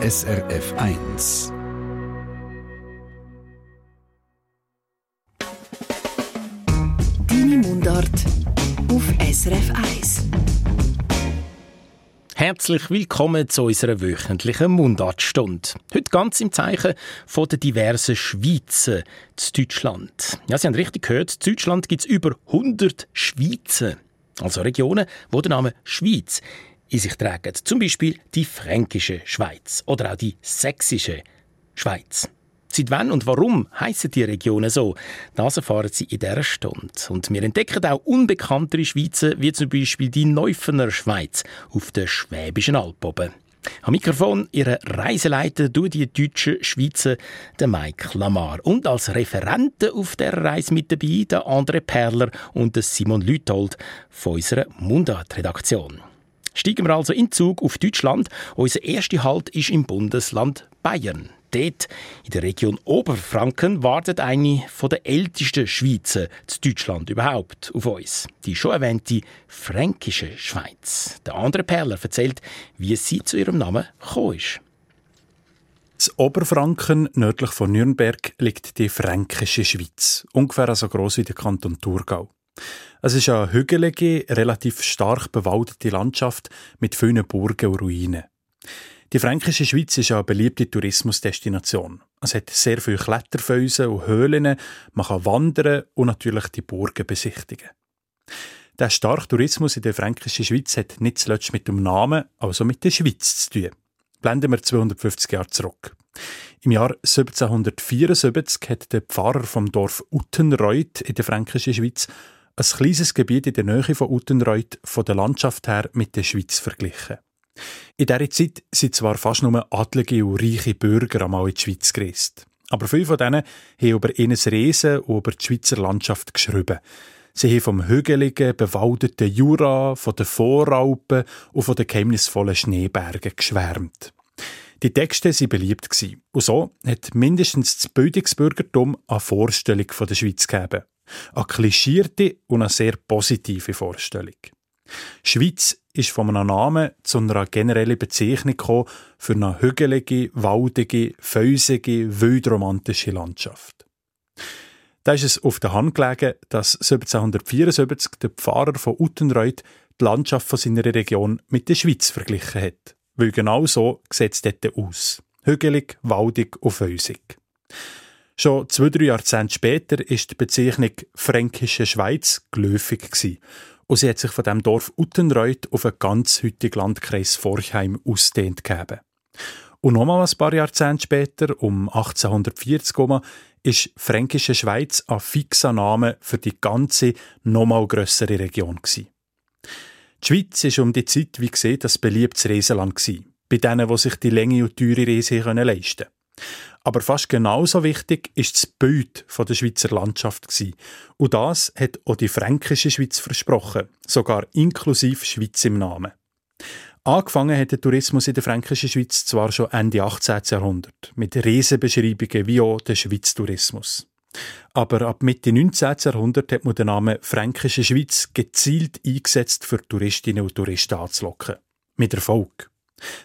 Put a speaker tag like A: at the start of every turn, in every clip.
A: SRF 1.
B: Deine Mundart auf SRF 1.
C: Herzlich willkommen zu unserer wöchentlichen Mundartstunde. Heute ganz im Zeichen von den diversen Schweizen zu Deutschland. Ja, Sie haben richtig gehört, in Deutschland gibt es über 100 Schweizen. Also Regionen, wo der Name Schweiz in sich tragen. Zum Beispiel die fränkische Schweiz oder auch die sächsische Schweiz. Seit wann und warum heißen die Regionen so? Das erfahren Sie in dieser Stunde. Und wir entdecken auch unbekanntere Schweizer, wie zum Beispiel die Neufener Schweiz auf der Schwäbischen Alb oben. Am Mikrofon Ihre Reiseleiter durch die deutschen Schweizer, der Mike Lamar. Und als Referenten auf der Reise mit dabei der André Perler und der Simon Lütold von unserer Mundart-Redaktion. Steigen wir also in Zug auf Deutschland. Unser erster Halt ist im Bundesland Bayern. Dort, in der Region Oberfranken, wartet eine der ältesten Schweizer zu Deutschland überhaupt auf uns. Die schon erwähnte fränkische Schweiz. Der andere Perler erzählt, wie sie zu ihrem Namen gekommen ist.
D: Das Oberfranken, nördlich von Nürnberg, liegt die fränkische Schweiz. Ungefähr so groß wie der Kanton Thurgau. Es ist eine hügelige, relativ stark bewaldete Landschaft mit vielen Burgen und Ruinen. Die fränkische Schweiz ist eine beliebte Tourismusdestination. Es hat sehr viele Kletterfelsen und Höhlen, man kann wandern und natürlich die Burgen besichtigen. Der starke Tourismus in der fränkischen Schweiz hat nicht zuletzt mit dem Namen, also mit der Schweiz zu tun. Blenden wir 250 Jahre zurück. Im Jahr 1774 hat der Pfarrer vom Dorf Uttenreuth in der fränkischen Schweiz ein kleines Gebiet in der Nähe von Uttenreuth von der Landschaft her mit der Schweiz verglichen. In dieser Zeit sind zwar fast nur adlige und reiche Bürger einmal in die Schweiz gereist. Aber viele von denen haben über ihnen Reisen und über die Schweizer Landschaft geschrieben. Sie haben vom hügeligen, bewaldeten Jura, von den Voralpen und von den geheimnisvollen Schneebergen geschwärmt. Die Texte waren beliebt. Und so hat mindestens das Bildungsbürgertum eine Vorstellung von der Schweiz gegeben. Eine klischierte und eine sehr positive Vorstellung. Schweiz ist von einem Namen zu einer generellen Bezeichnung für eine hügelige, waldige, feusige, wildromantische Landschaft. Da ist es auf der Hand gelegen, dass 1774 der Pfarrer von Uttenreuth die Landschaft von seiner Region mit der Schweiz verglichen hat. Weil genau so sieht es dort aus. Hügelig, waldig und feusig. Schon zwei, drei Jahrzehnte später ist die Bezeichnung Fränkische Schweiz geläufig. Und sie hat sich von dem Dorf Uttenreuth auf einen ganz heutigen Landkreis Forchheim ausdehnt gegeben. Und nochmal ein paar Jahrzehnte später, um 1840 herum, ist Fränkische Schweiz ein fixer Name für die ganze, nochmal grössere Region. Gewesen. Die Schweiz war um die Zeit, wie gesehen, das beliebtes Reiseland. Bei denen, die sich die Länge und teure Reise leisten können. Aber fast genauso wichtig ist das Bild der Schweizer Landschaft. Und das hat auch die fränkische Schweiz versprochen, sogar inklusive Schweiz im Namen. Angefangen hat der Tourismus in der fränkischen Schweiz zwar schon Ende 18. Jahrhundert, mit Reisebeschreibungen wie auch der Schweiz-Tourismus. Aber ab Mitte 19. Jahrhundert hat man den Namen Fränkische Schweiz gezielt eingesetzt, für Touristinnen und Touristen anzulocken. Mit Erfolg.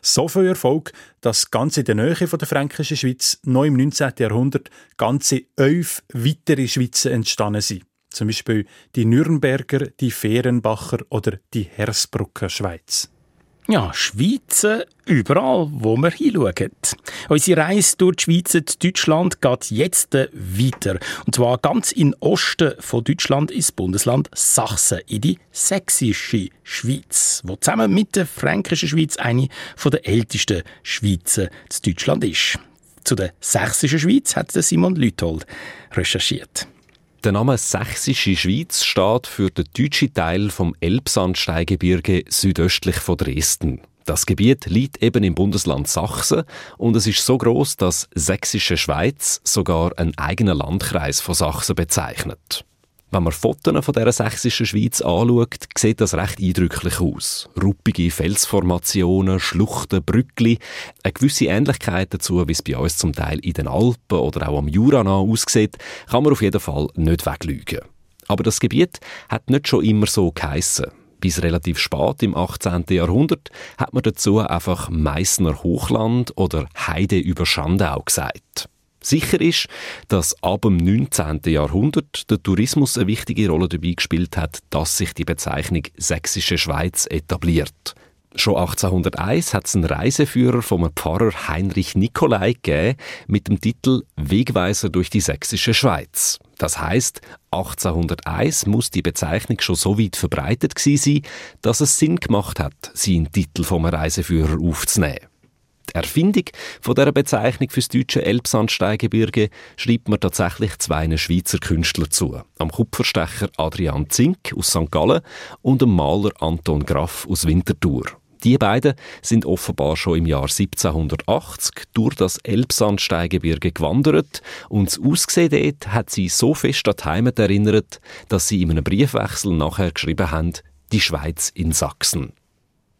D: So viel Erfolg, dass ganz in der Nähe von der fränkischen Schweiz noch im 19. Jahrhundert ganze elf weitere Schweizer entstanden sind. Zum Beispiel die Nürnberger, die Fehrenbacher oder die Hersbrucker Schweiz.
C: Ja, Schweizer überall, wo wir hinschauen. Unsere Reise durch die Schweiz und Deutschland geht jetzt weiter. Und zwar ganz in Osten von Deutschland ins Bundesland Sachsen, in die sächsische Schweiz, wo zusammen mit der fränkischen Schweiz eine der ältesten Schweizer zu Deutschland ist. Zu der sächsischen Schweiz hat Simon Lüthold recherchiert.
E: Der Name Sächsische Schweiz steht für den deutschen Teil vom Elbsandsteingebirge südöstlich von Dresden. Das Gebiet liegt eben im Bundesland Sachsen und es ist so groß, dass Sächsische Schweiz sogar einen eigenen Landkreis von Sachsen bezeichnet. Wenn man Fotos von dieser sächsischen Schweiz anschaut, sieht das recht eindrücklich aus. Ruppige Felsformationen, Schluchten, Brückli. Eine gewisse Ähnlichkeit dazu, wie es bei uns zum Teil in den Alpen oder auch am Jura aussieht, kann man auf jeden Fall nicht weglügen. Aber das Gebiet hat nicht schon immer so geheissen. Bis relativ spät im 18. Jahrhundert hat man dazu einfach Meißner Hochland oder Heide über Schandau gesagt. Sicher ist, dass ab dem 19. Jahrhundert der Tourismus eine wichtige Rolle dabei gespielt hat, dass sich die Bezeichnung Sächsische Schweiz etabliert. Schon 1801 hat es einen Reiseführer vom Pfarrer Heinrich Nikolai gegeben mit dem Titel Wegweiser durch die sächsische Schweiz. Das heißt, 1801 muss die Bezeichnung schon so weit verbreitet gewesen sein, dass es Sinn gemacht hat, sie in Titel vom Reiseführer aufzunehmen. Die Erfindung von dieser Bezeichnung fürs deutsche Elbsandsteingebirge schreibt man tatsächlich zwei Schweizer Künstler zu. Am Kupferstecher Adrian Zink aus St. Gallen und dem Maler Anton Graff aus Winterthur. Die beiden sind offenbar schon im Jahr 1780 durch das Elbsandsteingebirge gewandert und das Aussehen dort hat sie so fest an die Heimat erinnert, dass sie in einem Briefwechsel nachher geschrieben haben, die Schweiz in Sachsen.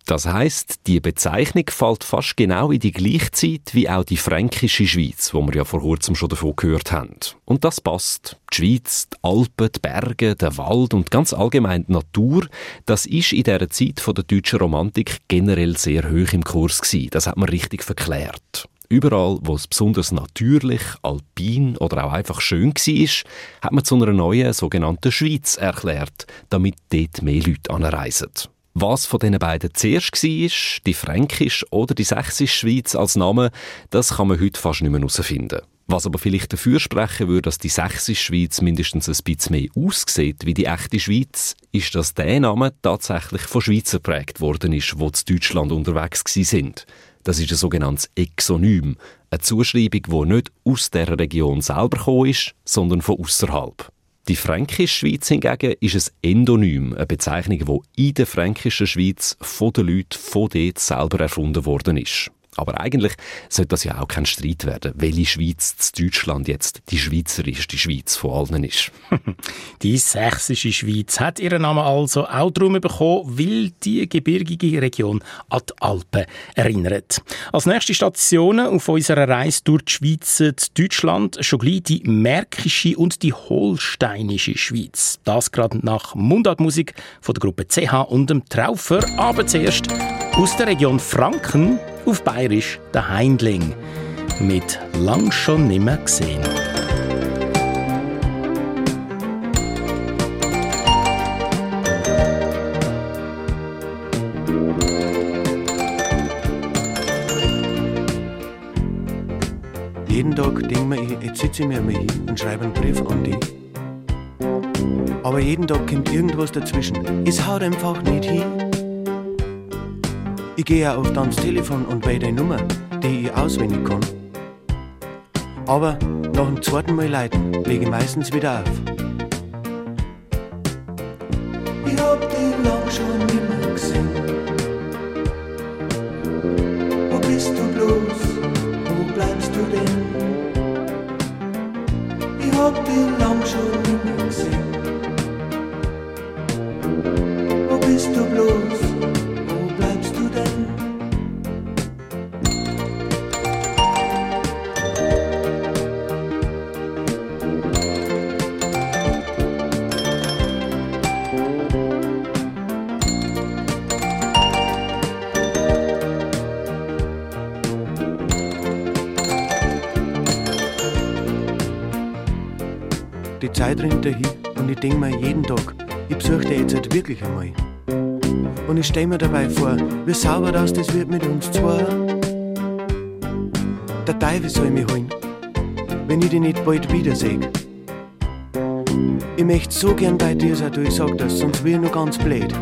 E: Das heißt, die Bezeichnung fällt fast genau in die gleiche Zeit wie auch die fränkische Schweiz, wo wir ja vor kurzem schon davon gehört haben. Und das passt. Die Schweiz, die Alpen, die Berge, der Wald und ganz allgemein die Natur, das ist in dieser Zeit von der deutschen Romantik generell sehr hoch im Kurs gewesen. Das hat man richtig verklärt. Überall, wo es besonders natürlich, alpin oder auch einfach schön war, hat man zu einer neuen sogenannten Schweiz erklärt, damit dort mehr Leute anreisen. Was von diesen beiden zuerst war, die Fränkische oder die Sächsische Schweiz als Name, das kann man heute fast nicht mehr herausfinden. Was aber vielleicht dafür sprechen würde, dass die Sächsische Schweiz mindestens ein bisschen mehr aussieht wie die echte Schweiz, ist, dass der Name tatsächlich von Schweizer geprägt worden ist, wo zu Deutschland unterwegs sind. Das ist ein sogenanntes Exonym, eine Zuschreibung, die nicht aus der Region selber gekommen ist, sondern von außerhalb. Die Fränkische Schweiz hingegen ist ein Endonym, eine Bezeichnung, die in der Fränkischen Schweiz von den Leuten von dort selber erfunden worden ist. Aber eigentlich sollte das ja auch kein Streit werden, welche Schweiz zu Deutschland jetzt die schweizerischste Schweiz von allen ist.
C: die sächsische Schweiz hat ihren Namen also auch darum bekommen, weil die gebirgige Region an die Alpen erinnert. Als nächste Stationen auf unserer Reise durch die Schweiz zu Deutschland schon gleich die Märkische und die Holsteinische Schweiz. Das gerade nach Mundartmusik von der Gruppe CH und dem Traufer, aber zuerst aus der Region Franken auf Bayerisch der Heindling mit lang schon nimmer gesehen.
F: Jeden Tag denke ich, jetzt sitze ich mir mal hin und schreibe einen Brief an dich. Aber jeden Tag kommt irgendwas dazwischen. Es haut einfach nicht hin. Ich gehe auf ans Telefon und wähle die Nummer, die ich auswendig kann. Aber nach dem zweiten Mal leiten lege ich meistens wieder auf. Ich hab dich lang schon nimmer gesehen. Wo bist du bloß? Wo bleibst du denn? Ich hab dich lang schon nimmer gesehen. Wo bist du bloß? Rennt dahin und ich denke mir jeden Tag, ich besuche dich jetzt halt wirklich einmal. Und ich stelle mir dabei vor, wie sauber das das wird mit uns zwei. Der Teufel soll mich holen, wenn ich dich nicht bald wiedersehe. Ich möchte so gern bei dir sein, du ich sag das, sonst will ich nur ganz blöd.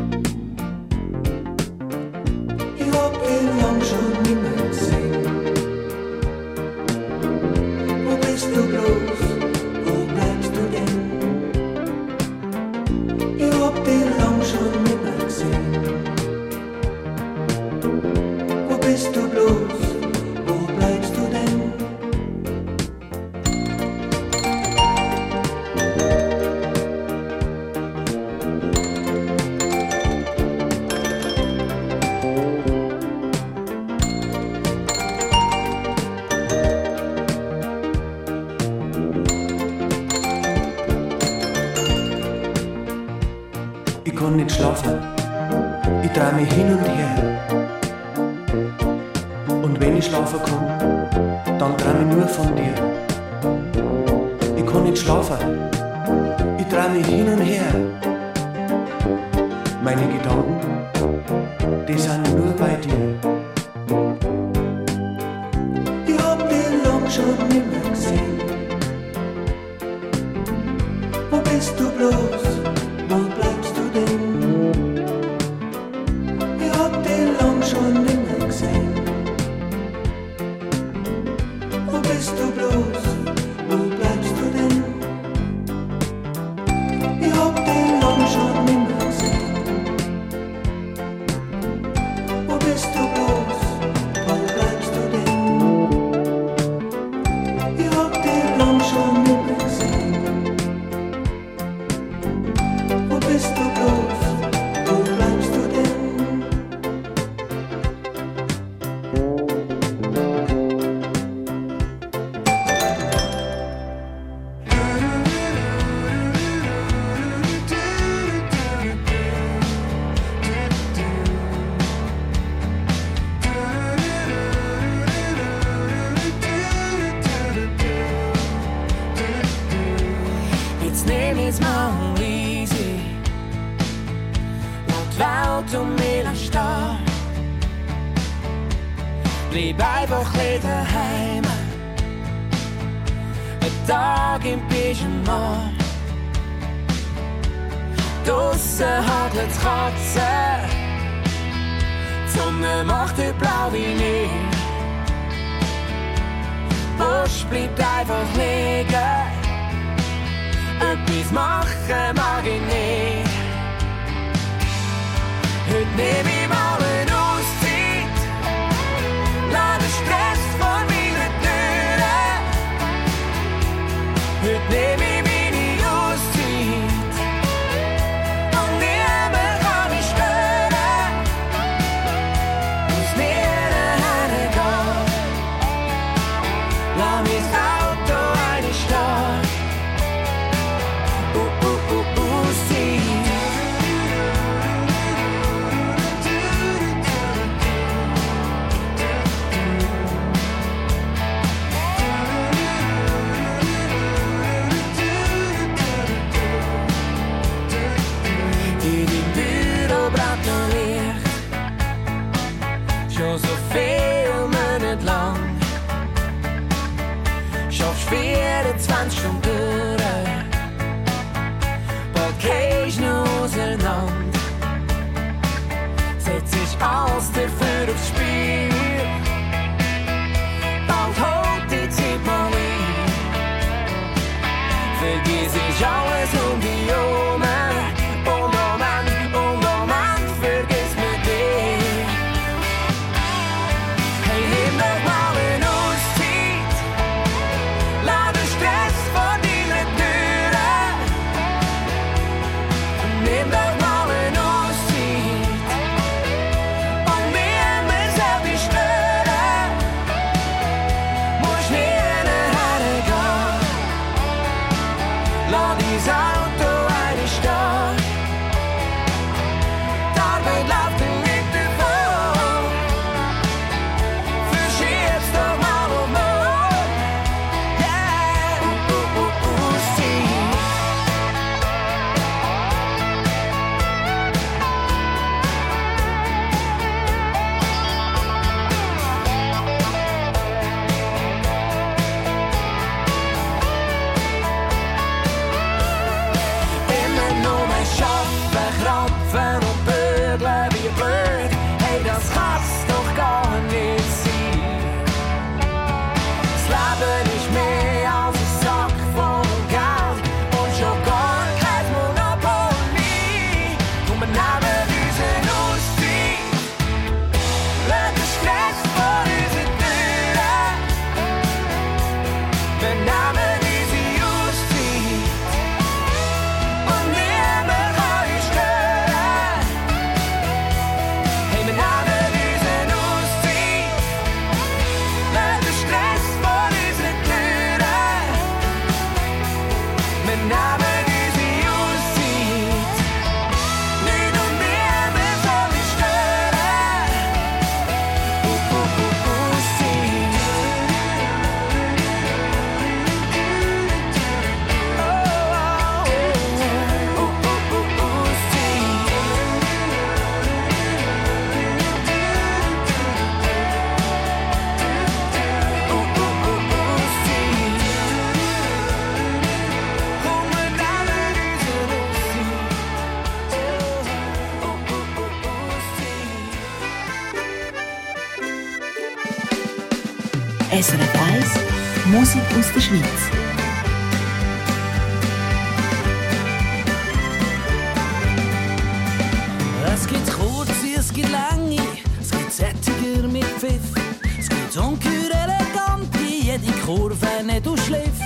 G: Kurve nicht ausschliff.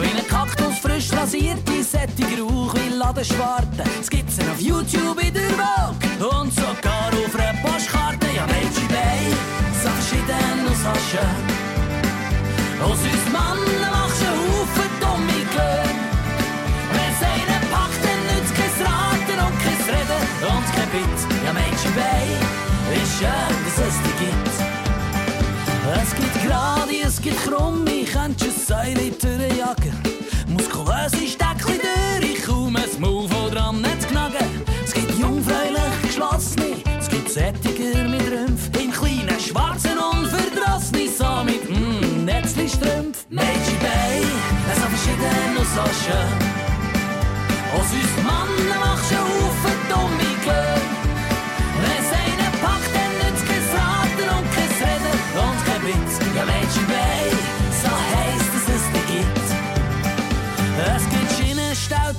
G: Wie ein Kaktus frisch rasiert, die sättig Rauch wie Ladenschwarte. Es gibt's auf YouTube in der Welt und sogar auf einer Postkarte. Ja, Mensch, Bay, so verschieden aus Haschen. Aus uns Mannen machst du einen Haufen dumme Gehör. Wenn's einen packt, dann nützt kein Raten und kein Reden und kein Bit. Ja, Mensch, Bay, ist schön, dass es dich gibt. Es gibt gerade, es gibt krumm, zwei Liter Jacke. Muskulöse Steckli durch, ich kaum ein Move, wo dran nicht knagen. Es gibt jungfräulich Geschlossene, es gibt Sättiger mit Rümpf. Im kleinen schwarzen Unverdrossene, so mit mm, hm, Netzli-Strümpf. Mädchen Bay, so verschieden und so schön. Aus uns Mannen machst du Haufen dumme Glöhn. Wenn's einen packt, dann nützt kein Raten und kein Reden und kein Witz. Ja, Mädchen Bay.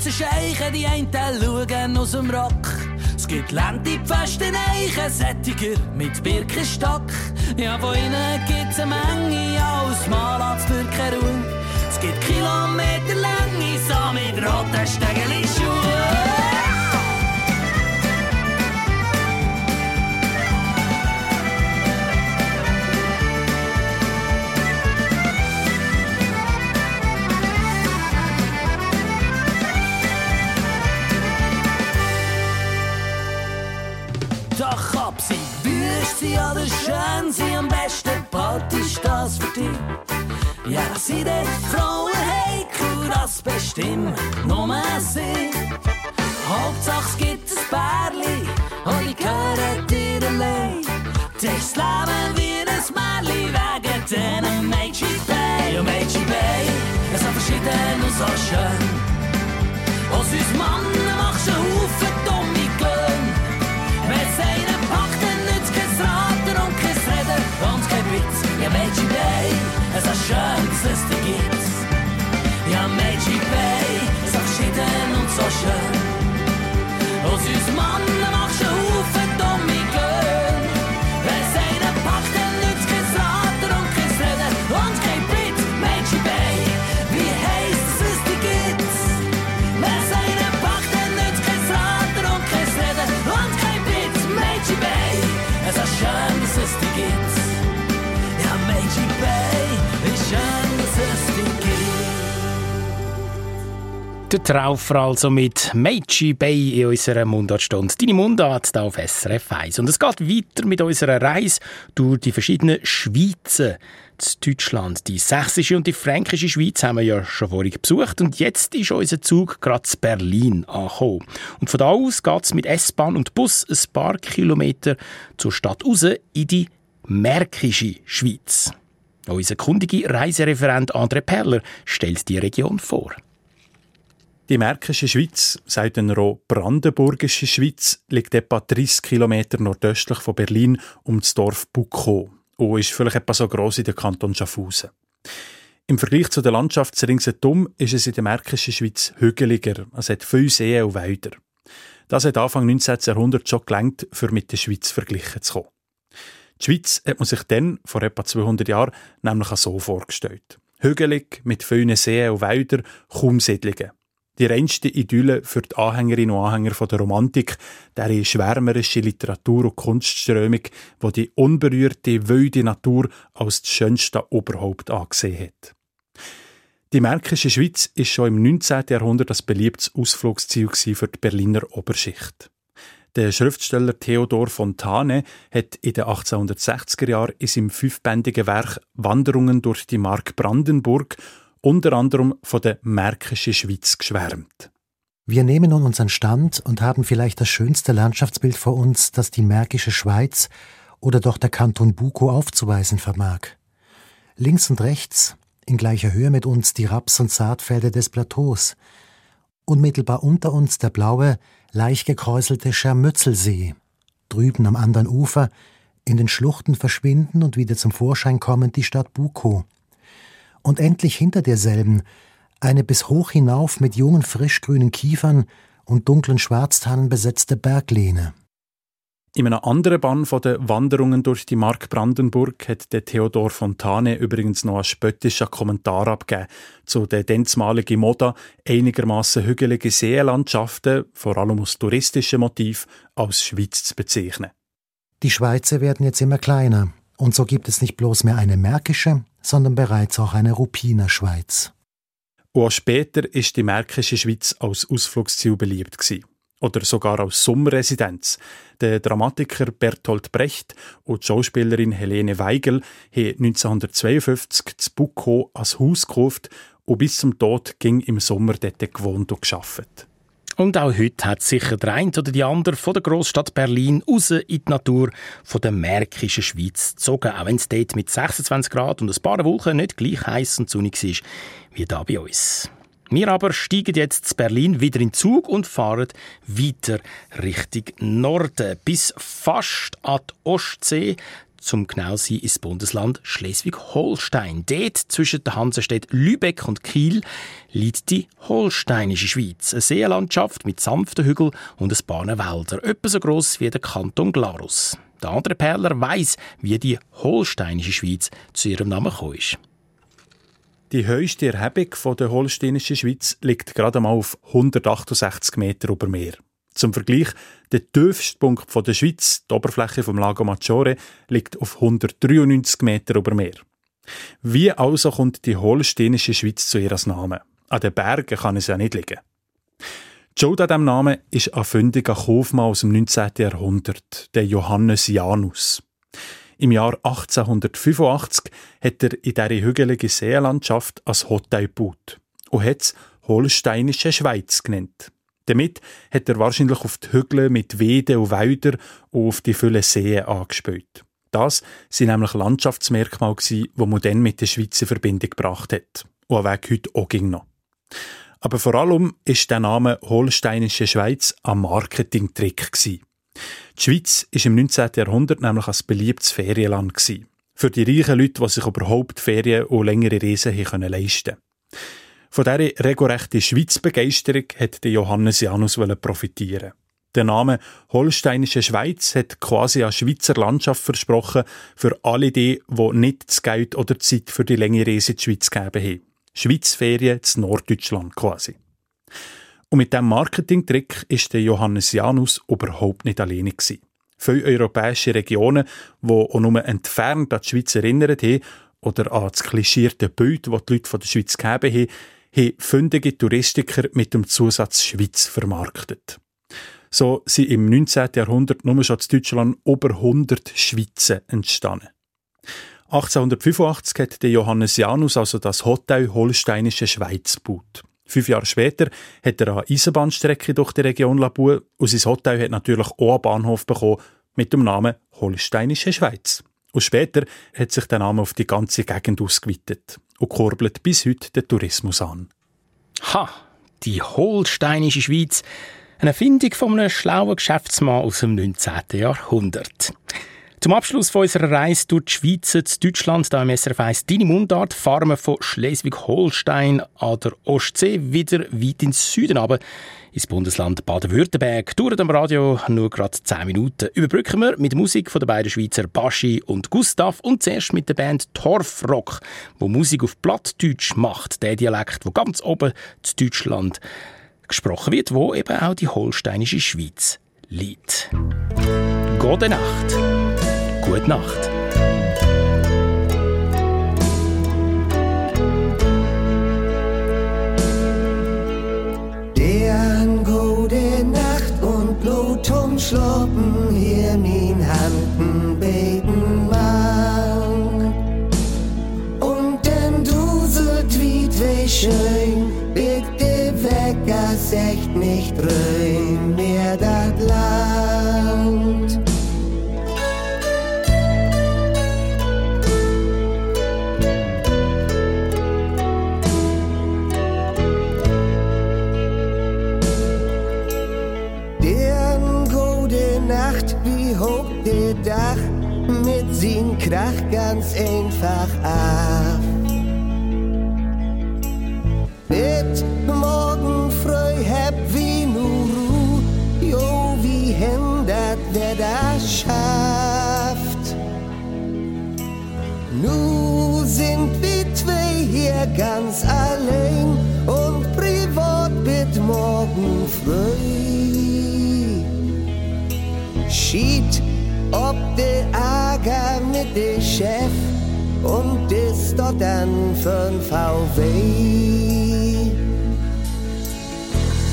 G: Schienenstauze Scheichen, die einen schauen aus dem Rock. Es gibt Lente Pfesten Eichen, Sättiger mit Birkenstock. Ja, von ihnen gibt's eine Menge, aus Malatz durch keine Ruhe. Es gibt Kilometer Länge, so mit roten Stegeli-Schuhen. Wüst sie oder schön sie am besten Part ist das für dich. Ja, dass sie den Frauen heikel, das bestimmt nur sie. Hauptsache es gibt ein Pärli und die gehören dir allein. Das ist Leben wie ein Märli wegen diesen Mädchen Bay. Ja, Mädchen Bay, es ist verschieden und so schön. Aus uns Mannen es ist schön, dass es dich gibt. Ja, Mädchen Bay, ist verschieden und so schön. Aus uns Mannen
C: Der Traufer also mit Meiji Bay in unserer Mundartstunde. Deine Mundart hier auf SRF 1. Und es geht weiter mit unserer Reise durch die verschiedenen Schweizen zu Deutschland. Die sächsische und die fränkische Schweiz haben wir ja schon vorhin besucht und jetzt ist unser Zug gerade zu Berlin angekommen. Und von da aus geht es mit S-Bahn und Bus ein paar Kilometer zur Stadt raus in die Märkische Schweiz. Unser kundige Reisereferent André Perler stellt die Region vor.
D: Die Märkische Schweiz, sagt dann auch Brandenburgische Schweiz, liegt etwa 30 Kilometer nordöstlich von Berlin um das Dorf Buckow und ist vielleicht etwa so gross wie der Kanton Schaffhausen. Im Vergleich zu der Landschaft ringsherum ist es in der Märkischen Schweiz hügeliger. Es hat viele Seen und Wälder. Das hat Anfang 19. Jahrhundert schon gelangt, für mit der Schweiz verglichen zu kommen. Die Schweiz hat man sich dann, vor etwa 200 Jahren, nämlich so vorgestellt. Hügelig, mit vielen Seen und Wäldern, kaum Siedlungen. Die reinste Idylle für die Anhängerinnen und Anhänger von der Romantik, der schwärmerische Literatur- und Kunstströmung, wo die unberührte, wilde Natur als das schönste Oberhaupt angesehen hat. Die Märkische Schweiz ist schon im 19. Jahrhundert das beliebtes Ausflugsziel für die Berliner Oberschicht. Der Schriftsteller Theodor Fontane hat in den 1860er Jahren in seinem fünfbändigen Werk Wanderungen durch die Mark Brandenburg unter anderem von der Märkischen Schweiz geschwärmt.
H: Wir nehmen nun unseren Stand und haben vielleicht das schönste Landschaftsbild vor uns, das die Märkische Schweiz oder doch der Kanton Buko aufzuweisen vermag. Links und rechts, in gleicher Höhe mit uns, die Raps- und Saatfelder des Plateaus. Unmittelbar unter uns der blaue, leicht gekräuselte Schermützelsee. Drüben am anderen Ufer, in den Schluchten verschwinden und wieder zum Vorschein kommen die Stadt Buko. Und endlich hinter derselben eine bis hoch hinauf mit jungen frischgrünen Kiefern und dunklen Schwarztannen besetzte Berglehne.
D: In einem anderen Bann von den Wanderungen durch die Mark Brandenburg hat der Theodor Fontane übrigens noch einen spöttischen Kommentar abgegeben zu den denzmaligen Moda einigermaßen hügeligen Seenlandschaften, vor allem aus touristischen Motiv, als Schweiz zu bezeichnen.
H: Die Schweizer werden jetzt immer kleiner, und so gibt es nicht bloß mehr eine märkische, sondern bereits auch eine Ruppiner Schweiz.
D: Und später ist die märkische Schweiz als Ausflugsziel beliebt gewesen oder sogar als Sommerresidenz. Der Dramatiker Bertolt Brecht und die Schauspielerin Helene Weigel haben 1952 das Bucko als Haus gekauft und bis zum Tod ging im Sommer dort gewohnt und gearbeitet.
C: Und auch heute hat sicher der eine oder die andere von der Großstadt Berlin raus in die Natur von der märkischen Schweiz gezogen, auch wenn es dort mit 26 Grad und ein paar Wolken nicht gleich heiß und sonnig ist wie da bei uns. Wir aber steigen jetzt zu Berlin wieder in Zug und fahren weiter Richtung Norden bis fast an die Ostsee zum genau sein ins Bundesland Schleswig-Holstein. Dort zwischen den Hansestädten Lübeck und Kiel liegt die Holsteinische Schweiz, eine Seenlandschaft mit sanften Hügeln und ein paar Wälder, etwa so gross wie der Kanton Glarus. Der andere Perler weiß, wie die Holsteinische Schweiz zu ihrem Namen gekommen ist.
D: Die höchste Erhebung der Holsteinischen Schweiz liegt gerade mal auf 168 Meter über Meer. Zum Vergleich, der tiefste Punkt der Schweiz, die Oberfläche vom Lago Maggiore, liegt auf 193 Meter über Meer. Wie also kommt die Holsteinische Schweiz zu ihrem Namen? An den Bergen kann es ja nicht liegen. Die Schuld an diesem Namen ist ein fündiger Kaufmann aus dem 19. Jahrhundert, der Johannes Janus. Im Jahr 1885 hat er in dieser hügeligen Seenlandschaft ein Hotel gebaut und hat es Holsteinische Schweiz genannt. Damit hat er wahrscheinlich auf die Hügel mit Weiden und Wäldern und auf die vielen Seen angespielt. Das sind nämlich Landschaftsmerkmale, die man dann mit der Schweiz in Verbindung gebracht hat. Und Weg heute auch ging noch. Aber vor allem ist der Name Holsteinische Schweiz ein Marketingtrick. Die Schweiz ist im 19. Jahrhundert nämlich ein beliebtes Ferienland gewesen. Für die reichen Leute, die sich überhaupt Ferien und längere Reisen leisten Von dieser regelrechten Schweiz-Begeisterung hat Johannes Janus profitieren. Der Name Holsteinische Schweiz hat quasi eine Schweizer Landschaft versprochen für alle die, die nicht das Geld oder die Zeit für die längere Reise in die Schweiz gegeben haben. Schweizferien zu Norddeutschland quasi. Und mit diesem Marketingtrick ist der Johannes Janus überhaupt nicht alleine gewesen. Viele europäische Regionen, die auch nur entfernt an die Schweiz erinnert haben oder an das klischierte Bild, das die Leute von der Schweiz gegeben haben, haben fündige Touristiker mit dem Zusatz Schweiz vermarktet. So sind im 19. Jahrhundert nur schon in Deutschland über 100 Schweizer entstanden. 1885 hat der Johannes Janus also das Hotel Holsteinische Schweiz gebaut. Fünf Jahre später hat er eine Eisenbahnstrecke durch die Region Labour und sein Hotel hat natürlich auch einen Bahnhof bekommen mit dem Namen Holsteinische Schweiz. Und später hat sich der Name auf die ganze Gegend ausgeweitet und kurbelt bis heute den Tourismus an.
C: Ha, die Holsteinische Schweiz. Eine Erfindung von einem schlauen Geschäftsmann aus dem 19. Jahrhundert. Zum Abschluss von unserer Reise durch die Schweiz zu Deutschland, da im SRF 1 «Deine Mundart», fahren wir von Schleswig-Holstein an der Ostsee wieder weit ins Süden aber ins Bundesland Baden-Württemberg. Dauert am Radio nur gerade 10 Minuten. Überbrücken wir mit Musik von den beiden Schweizer Baschi und Gustav und zuerst mit der Band Torfrock, wo Musik auf Plattdeutsch macht, der Dialekt, wo ganz oben zu Deutschland gesprochen wird, wo eben auch die holsteinische Schweiz liegt. Gute Nacht. Gute Nacht.
I: Blut umschloppen hier min Handen beten mag. Und dann duselt wie zwei schön, bitte weg, das echt
J: Ärger mit de Chef und ist dort dann für'n VW.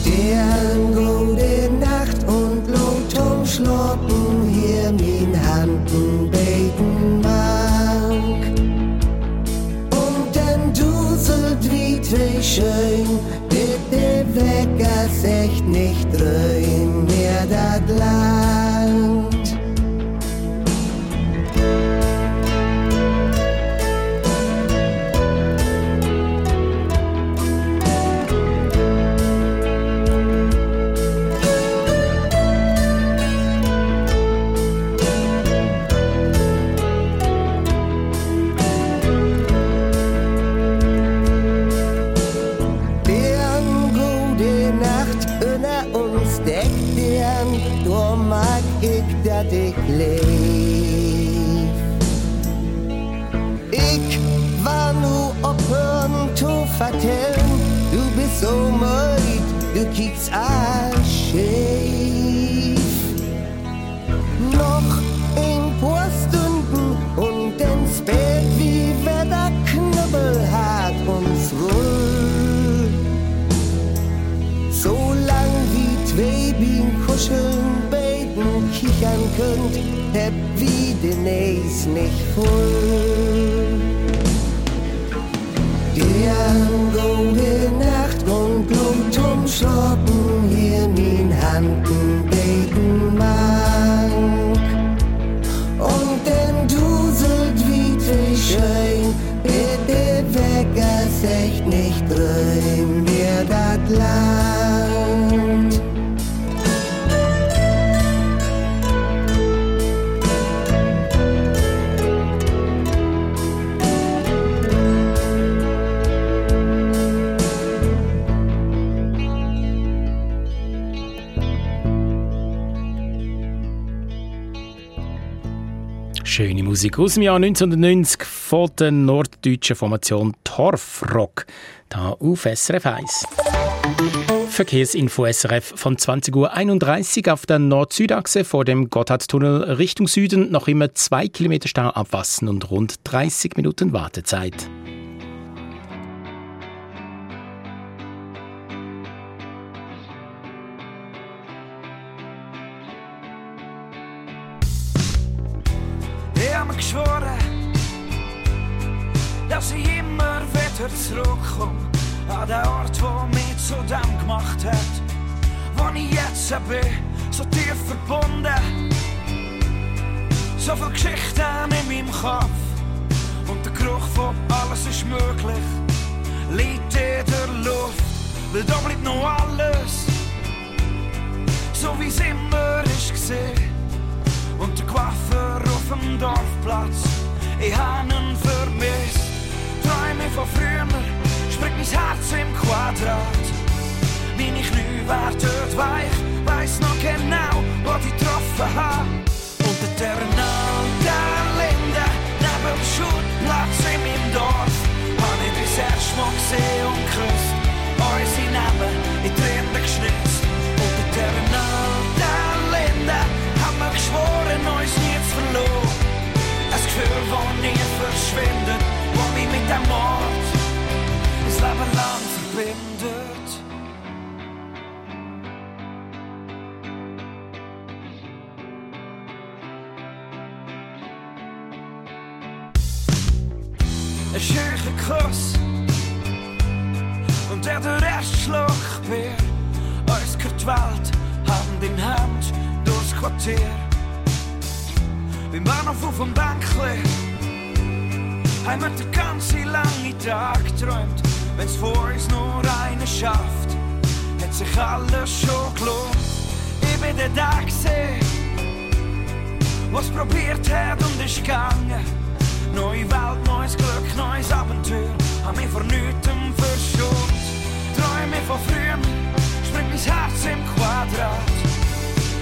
J: Der gute Nacht und Lot umschloppen hier min Handen beten mag. Und dann duselt wie schön, bitte Wecker echt nicht rein, mehr dat Land.
C: Musik aus dem Jahr 1990 von der norddeutschen Formation Torfrock, da auf SRF 1. Verkehrsinfo SRF von 20.31 Uhr auf der Nord-Süd-Achse vor dem Gotthardtunnel Richtung Süden noch immer 2 Kilometer Stau abwassen und rund 30 Minuten Wartezeit.
K: Zurückkomme an den Ort, wo mich zu dem gemacht hat, wo ich jetzt bin, so tief verbunden. So viele Geschichten in meinem Kopf. Und der Geruch von alles ist möglich, liegt in der Luft, weil da bleibt noch alles, so wie es immer ist gesehen. Und der Coiffeur auf dem Dorfplatz. Ich hab ihn vermisst. Träume von früher, springt mein Herz im Quadrat. Meine Knie werden weich, weiss noch genau, wo ich getroffen hab. Unter der der Linde, neben dem Schulplatz in meinem Dorf, hab ich das erste Mal gesehen und geküsst. Unsere Namen in Tränen geschnitzt. Unter der der Linde, haben wir geschworen, uns nie zu verloren. Ein Gefühl, das nie verschwindet, das mich mit dem Mord Ein schöner Kuss und der erste Schluck Bier. Uns gehört die Welt, Hand in Hand durchs Quartier. Beim Bahnhof auf dem Bänkli haben wir den ganzen langen Tag geträumt. Wenn's vor uns nur einer schafft, hat sich alles schon gelohnt. Ich bin der da gesehen, was probiert hat und ist gegangen. Neue Welt, neues Glück, neues Abenteuer, hab mich vor nichts verschont. Träume von früher, springt mein Herz im Quadrat.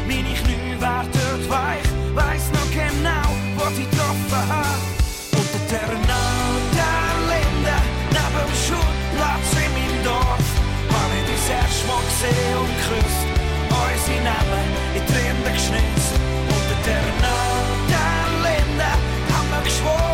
K: Meine Knie werden weich, weiss noch genau, wo ich getroffen hab. Unter der der Linde, neben dem Schulplatz in meinem Dorf, hab ich das erste Mal gesehen und geküsst. Unsere Namen in Tränen geschnitzt. Unter der der Linde, haben wir geschworen,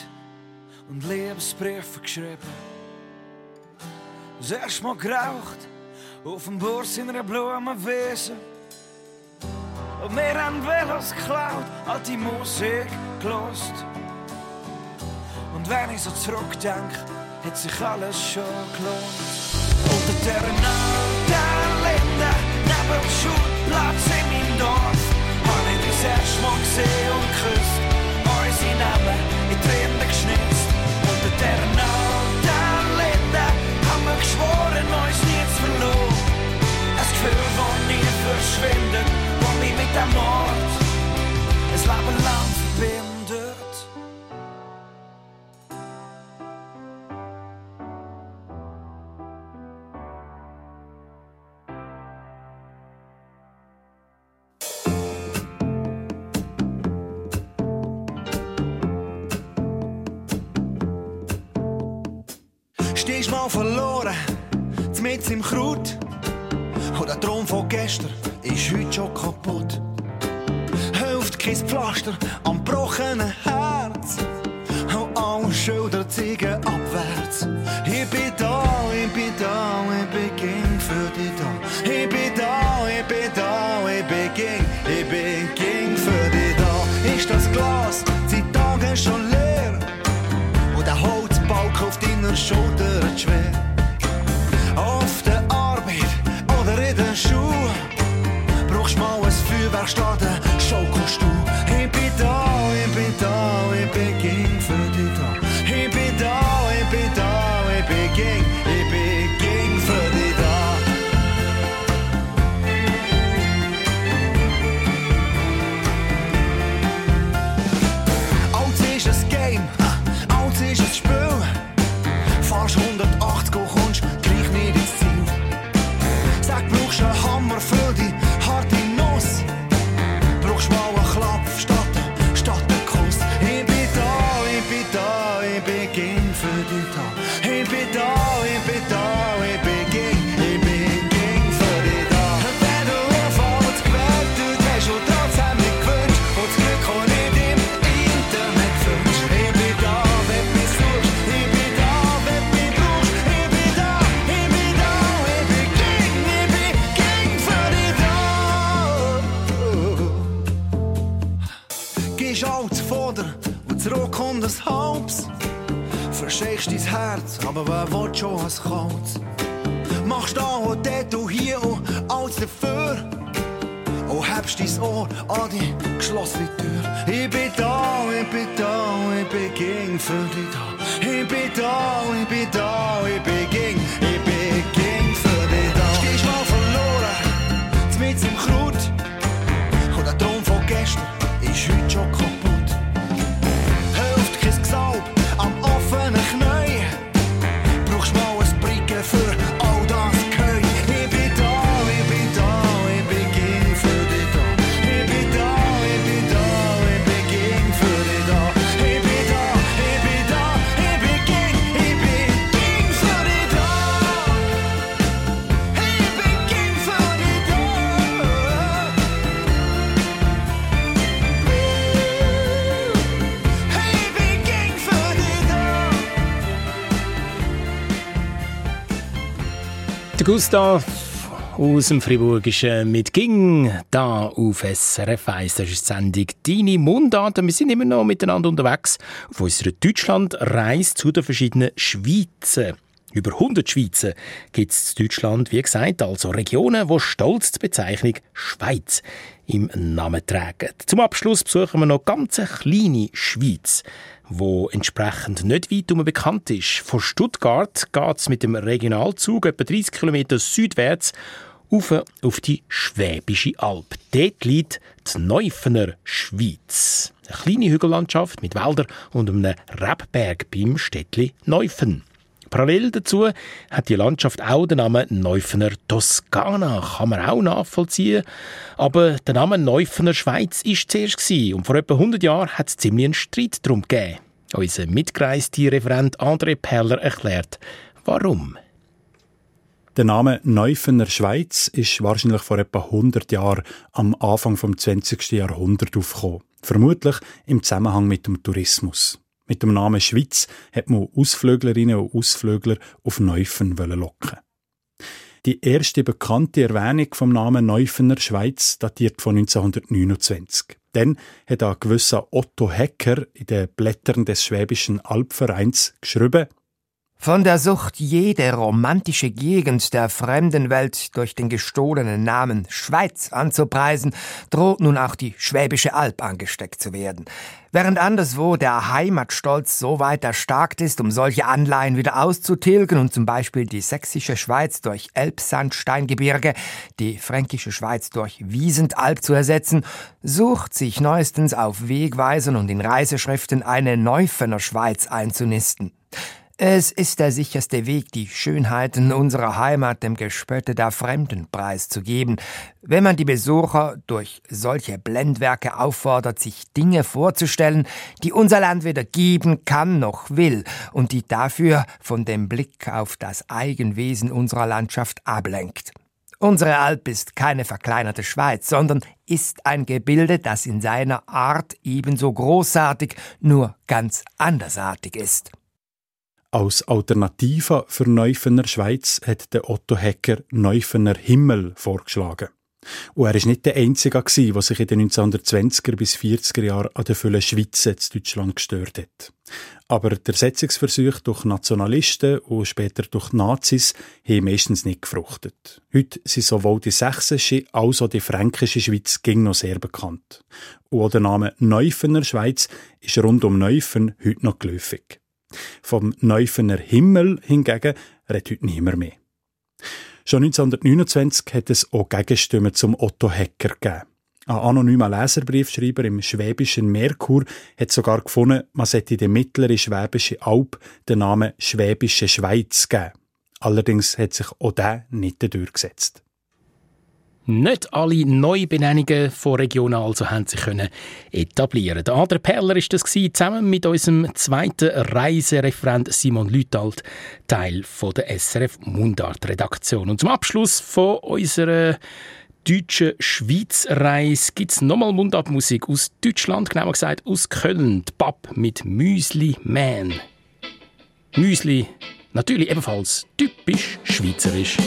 K: und Liebesbriefe geschrieben. Das erste Mal geraucht auf dem Burs in einer Blumenwiese. Und wir haben Velos geklaut, hat die Musik gelost. Und wenn ich so zurückdenke, hat sich alles schon gelohnt. Unter der der Linde, neben dem Schulplatz
L: im Kraut. Und der Traum von gestern ist heute schon kaputt. Hilft kein Pflaster aber wer will schon was Kaltes? Machst da und dort und hier und alles dafür. Und hebst dein Ohr an die geschlossene Tür. Ich bin da, ich bin da, ich bin gegen für dich da. Ich bin da, ich bin da, ich bin gegen, ich bin gegen für dich da. Stehst mal verloren, mit im Kraut. Und der Traum von gestern
C: Gustav aus dem Friburgischen mit Ging da auf SRF 1. Das ist die Sendung «Deine Mundart». Wir sind immer noch miteinander unterwegs auf unserer Deutschlandreise zu den verschiedenen Schweizen. Über 100 Schweizer gibt es in Deutschland, wie gesagt, also Regionen, wo stolz die Bezeichnung Schweiz im Namen tragen. Zum Abschluss besuchen wir noch ganz eine kleine Schweiz, wo entsprechend nicht weit um bekannt ist. Von Stuttgart geht es mit dem Regionalzug etwa 30 Kilometer südwärts auf, auf die Schwäbische Alb. Dort liegt die Neufener Schweiz. Eine kleine Hügellandschaft mit Wäldern und einem Rebberg beim Städtli Neufen. Parallel dazu hat die Landschaft auch den Namen Neufener Toskana, kann man auch nachvollziehen. Aber der Name Neufener Schweiz war zuerst und vor etwa 100 Jahren hat es ziemlich einen Streit darum gegeben. Unser mitgereiste Referent André Perler erklärt, warum.
D: Der Name Neufener Schweiz ist wahrscheinlich vor etwa 100 Jahren am Anfang des 20. Jahrhunderts aufgekommen. Vermutlich im Zusammenhang mit dem Tourismus. Mit dem Namen Schweiz hat man Ausflüglerinnen und Ausflügler auf Neufen locken. Die erste bekannte Erwähnung vom Namen Neufener Schweiz datiert von 1929. Dann hat ein gewisser Otto Hecker in den Blättern des Schwäbischen Albvereins geschrieben,
M: von der Sucht, jede romantische Gegend der fremden Welt durch den gestohlenen Namen Schweiz anzupreisen, droht nun auch die Schwäbische Alb angesteckt zu werden. Während anderswo der Heimatstolz so weit erstarkt ist, um solche Anleihen wieder auszutilgen und zum Beispiel die sächsische Schweiz durch Elbsandsteingebirge, die fränkische Schweiz durch Wiesendalb zu ersetzen, sucht sich neuestens auf Wegweisern und in Reiseschriften eine Neufener Schweiz einzunisten. Es ist der sicherste Weg, die Schönheiten unserer Heimat dem Gespötte der Fremden preiszugeben, wenn man die Besucher durch solche Blendwerke auffordert, sich Dinge vorzustellen, die unser Land weder geben kann noch will und die dafür von dem Blick auf das Eigenwesen unserer Landschaft ablenkt. Unsere Alp ist keine verkleinerte Schweiz, sondern ist ein Gebilde, das in seiner Art ebenso großartig, nur ganz andersartig ist.
D: Als Alternative für Neufener Schweiz hat der Otto Hecker Neufener Himmel vorgeschlagen. Und er war nicht der Einzige, der sich in den 1920er bis 40er Jahren an der vielen Schweizer in Deutschland gestört hat. Aber der Setzungsversuch durch Nationalisten und später durch Nazis haben meistens nicht gefruchtet. Heute sind sowohl die sächsische als auch die fränkische Schweiz ging noch sehr bekannt. Und auch der Name Neufener Schweiz ist rund um Neufen heute noch geläufig. Vom Neufener Himmel hingegen redet heute niemand mehr. Schon 1929 hat es auch Gegenstimmen zum Otto Hecker gegeben. Ein anonymer Leserbriefschreiber im schwäbischen Merkur hat sogar gefunden, man sollte der mittlere schwäbische Alb den Namen Schwäbische Schweiz geben. Allerdings hat sich auch der nicht durchgesetzt.
C: Nicht alle Neubenennungen von Regionen also haben sich können etablieren. Der andere Perler ist das gewesen, zusammen mit unserem zweiten Reisereferent Simon Lütald, Teil von der SRF Mundart Redaktion. Und zum Abschluss von unserer deutschen Schweizreise gibt es nochmal Mundartmusik aus Deutschland, genauer gesagt aus Köln. Die Pub mit Müsli Man. Müsli, natürlich ebenfalls typisch schweizerisch.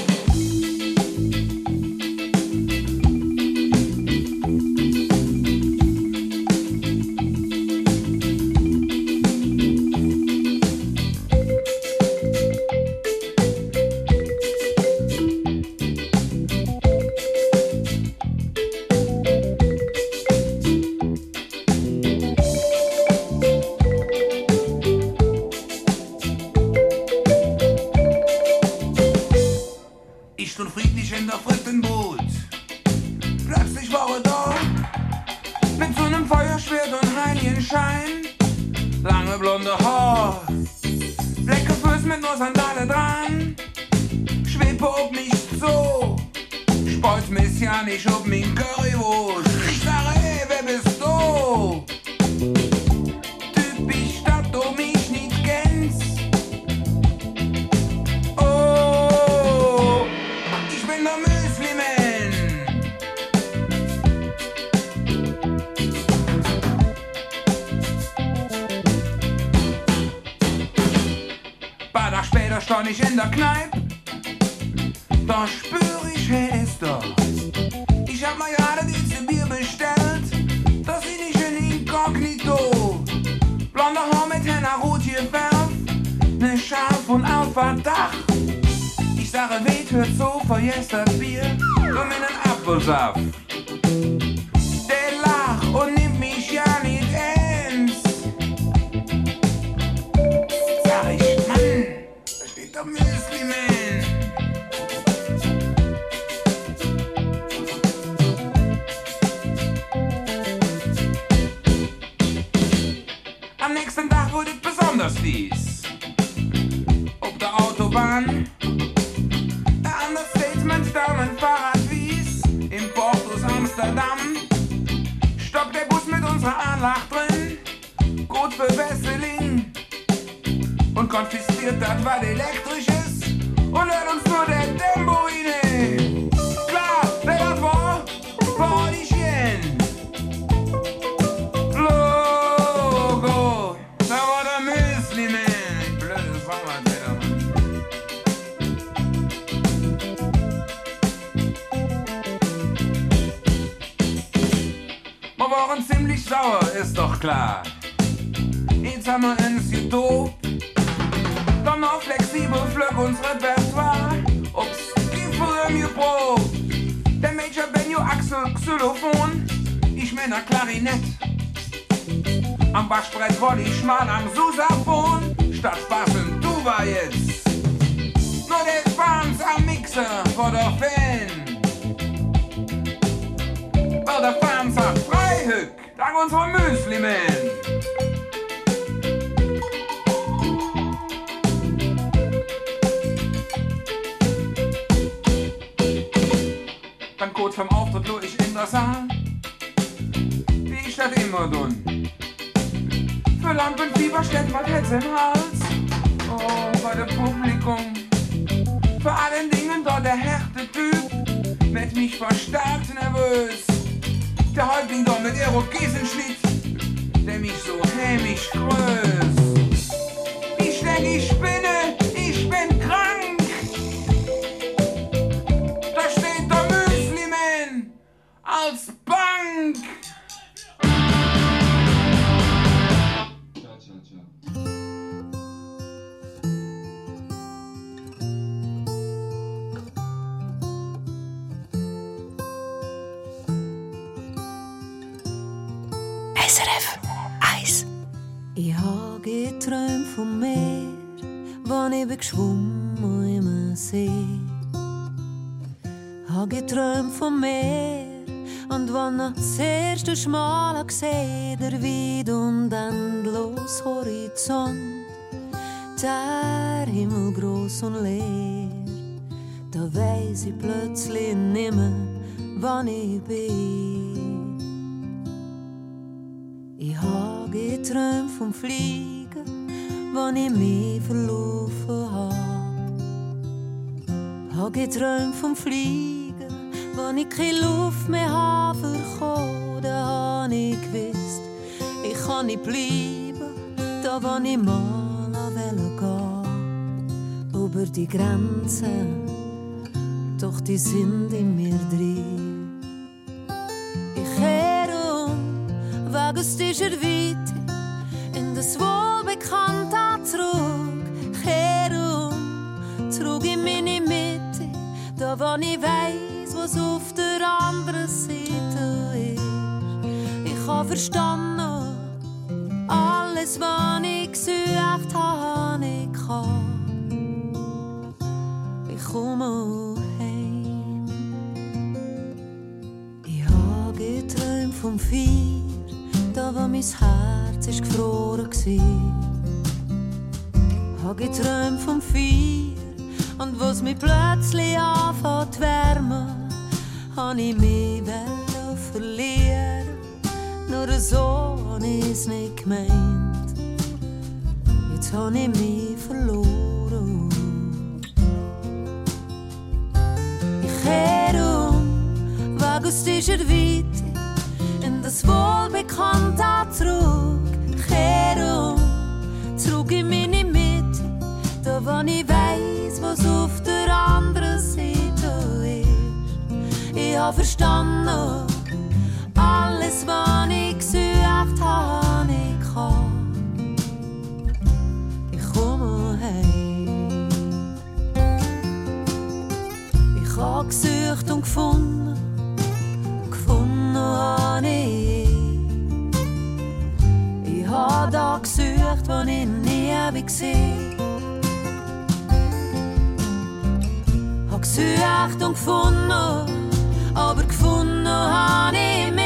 N: Da steht doch Dem Publikum. Vor allen Dingen dort der härte Typ. Mit mich verstärkt nervös. Der Häuptling dort mit Irokesenschnitt. Der mich so hämisch grüßt. Bin
O: geschwommen im See. Habe geträumt vom Meer und wann ich das erste Schmal gesehen der weit und endlos Horizont. Der Himmel groß und leer, da weiß ich plötzlich nimmer, wann ich bin. Ich habe geträumt vom Fliegen, wann ich mich verlaufen habe. Habe geträumt vom Fliegen, wann ich keine Luft mehr habe bekommen. Da habe ich gewusst, ich kann nicht bleiben, da wann ich mal gehen. Über die Grenzen, doch die sind in mir drin. Ich kehre um, wegen dieser Weite, in das Wohlbekannte zurück. Kehre um, zurück in meine Mitte, da wo ich weiss, was auf der anderen Seite ist. Ich habe verstanden, alles, was ich gesucht habe, ich kann. Ich komme heim. Ich habe geträumt vom Vier, da wo mein Herz ist gefroren. Habe geträumt vom Vier, und wo's mich plötzlich anfängt zu wärmen, habe ich mich verlieren. Nur so habe ich's nicht gemeint. Jetzt habe ich mich verloren. Ich kehre um, wegen dieser Das Wohlbekannte zurück. Kehre um, zurück in meine Mitte, da wo ich weiss, was auf der anderen Seite ist. verstanden. Alles, was ich gesucht habe, ich kann. Ich komme heim. Ich habe gesucht und gefunden. Gefunden habe ich. Ich habe da gesucht, wo ich nie gesehen Habe gesucht und gefunden aber gefunden habe ich mehr.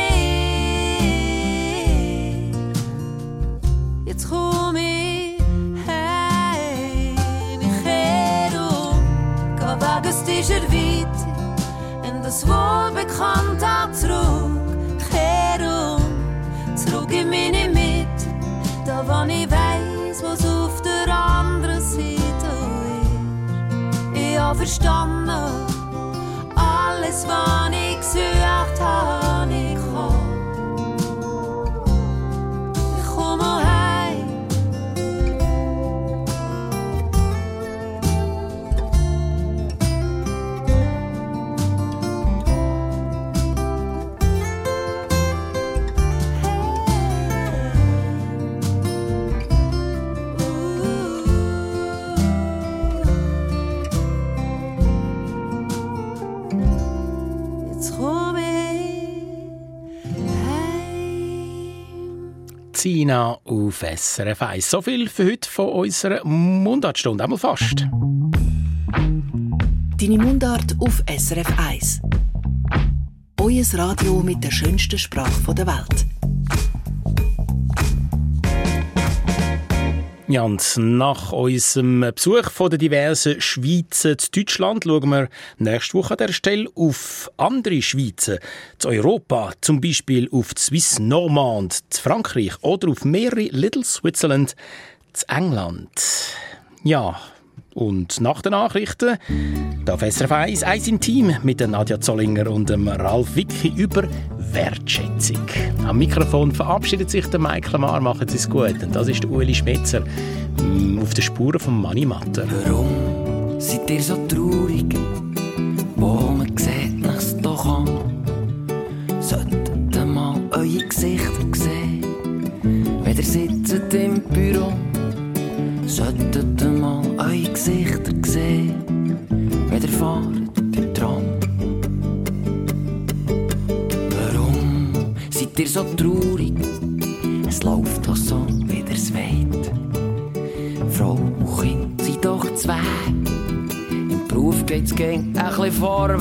O: Jetzt komm ich heim, geh weg aus dieser Weite, in das Wohlbekannte zurück, um, zurück in meine Mitte, da wo ich weiss, was auf der anderen Seite ist. Ich hab verstanden, alles, was ich gesucht habe, ich kann.
C: Zina auf SRF 1. So viel für heute von unserer Mundartstunde. Einmal fast.
B: Deine Mundart auf SRF 1. Euer Radio mit der schönsten Sprache der Welt.
C: Ja, und nach unserem Besuch von den diversen Schweizen zu Deutschland schauen wir nächste Woche an der Stelle auf andere Schweizen, zu Europa, zum Beispiel auf die Swiss Normand, zu Frankreich oder auf mehrere Little Switzerland, zu England. Ja, und nach den Nachrichten darf SRF 1 «Eins im Team» mit der Nadja Zollinger und dem Ralf Wicki über Wertschätzung. Am Mikrofon verabschiedet sich der Michael Mar. Machen Sie es gut. Und das ist der Ueli Schmetzer mm, auf den Spuren von Money Matter.
P: Warum seid ihr so traurig? voor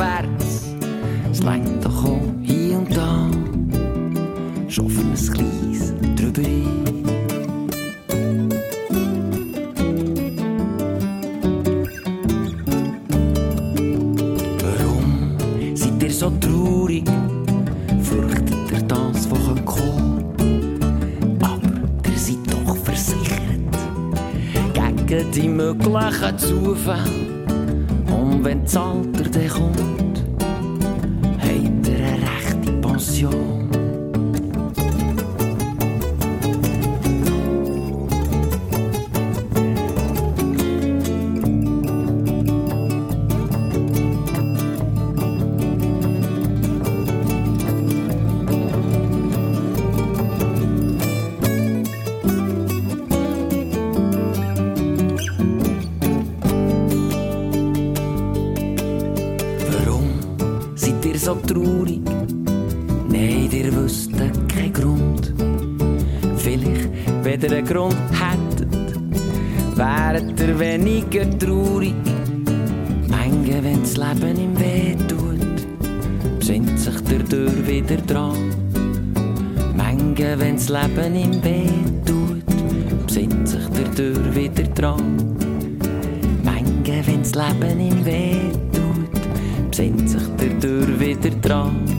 P: wenn ihr einen Grund hättet, wäret ihr weniger traurig. Manche, wenn das Leben ihm weh tut, besinnt sich der Tür wieder dran. Manche, wenn das Leben ihm weh tut, besinnt sich der Tür wieder dran. Manche, wenn das Leben ihm weh tut, besinnt sich der Tür wieder dran.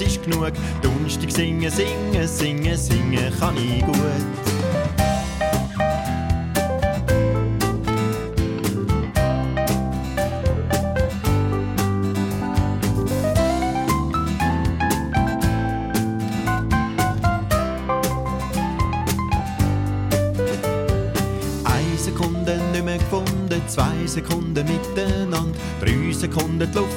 Q: Jetzt ist genug. Donnerstag singen, singen, singen, singen kann ich gut. Eine Sekunde nicht mehr gefunden, zwei Sekunden miteinander, drei Sekunden die Luft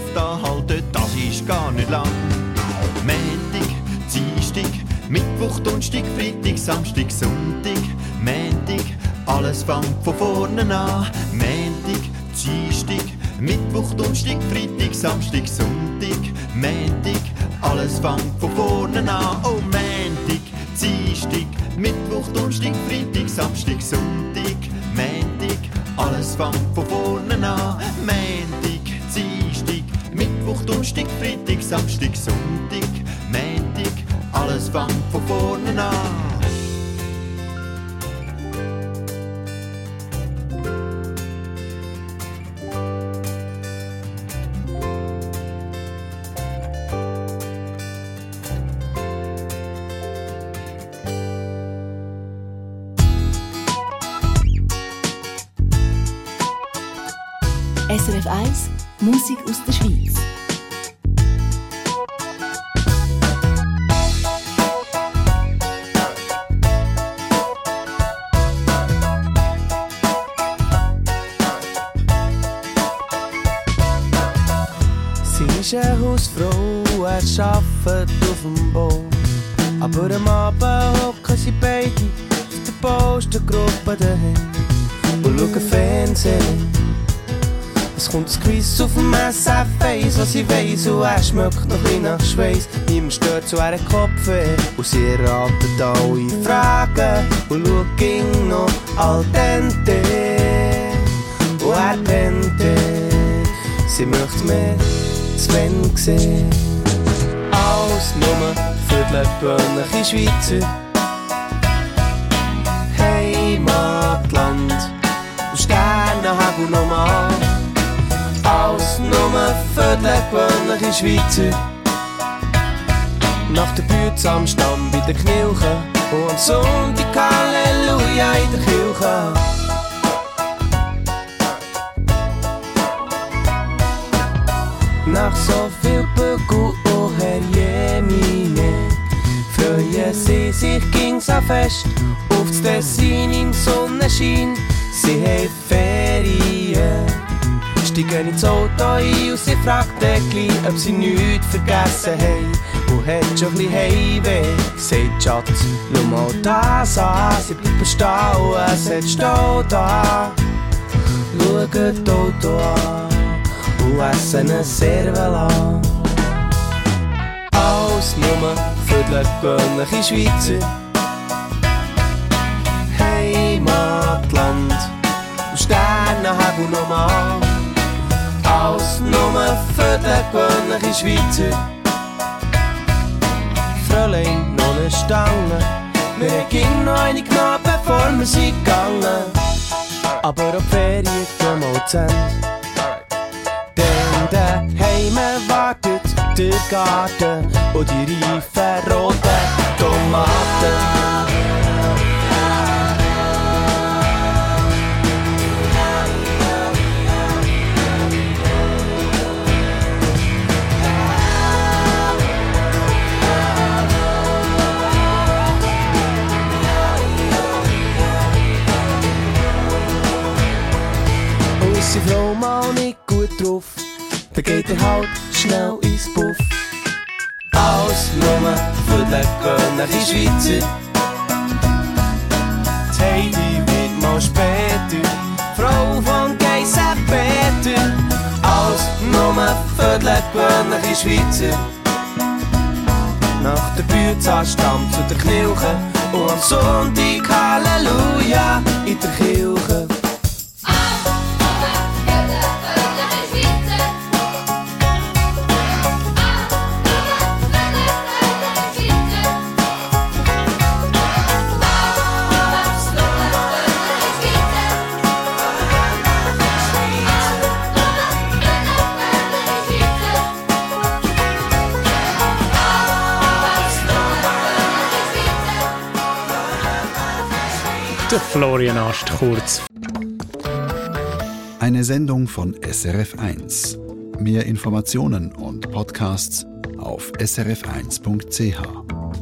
Q: Samstag, Sonntag, Montag, alles fängt von vorne an. Montag, Dienstag, Mittwoch, Donnerstag, Freitag, Samstag, Sonntag, Montag, alles fängt von vorne an.
B: Der
I: Postengruppe daheim und schauen Fernsehen. Es kommt das Quiz auf dem SF1, was sie weiss und er schmeckt noch ein nach Schweiß. Niemand stört zu ihren Kopfweh und sie erraten alle Fragen und schaut noch al dente. Und er pente, sie möchte mehr Sven sehen. Alles nur für die gewöhnliche Schweizer. Heimatland und Sternenhagel nochmal. Alles nur für die gewöhnliche Schweizer. Nach der Bütze am Stamm bei den Knilchen und am Sonntag Halleluja in der Kirche. Nach so viel sie sich ging's auch fest das Tessin im Sonnenschein. Sie haben Ferien, steigen ins Auto ein und sie fragt gleich, ob sie nichts vergessen haben. Und hat schon ein bisschen Heimweh, sagt Schatz, schau mal das an, sie bleiben stehen, es hat Stau da. Schaut das Auto an und essen ein Servelat. Alles nur die gewöhnliche Schweizer. Heimatland und Sternenhagel nochmal. Alles nur für die gewöhnliche Schweizer. Fräulein, noch eine Stange. Wir gingen noch eine genommen, bevor wir sind gegangen. Aber die Ferien gehen mal zu Ende. Denn daheim wartet de Garten und die reifen roten Tomaten. Unsere Frau mal nicht gut drauf, dann geht er halt schnell ins Puff. Alles nur den König Schweizer. Die Heidi wird mal später Frau von Kaiser Peter. Alles nur für den König Schweizer. Nach der Bühne stammt zu der Kirche und am Sonntag Halleluja in der Kirche.
C: Der Florian Ast kurz.
A: Eine Sendung von SRF1. Mehr Informationen und Podcasts auf srf1.ch.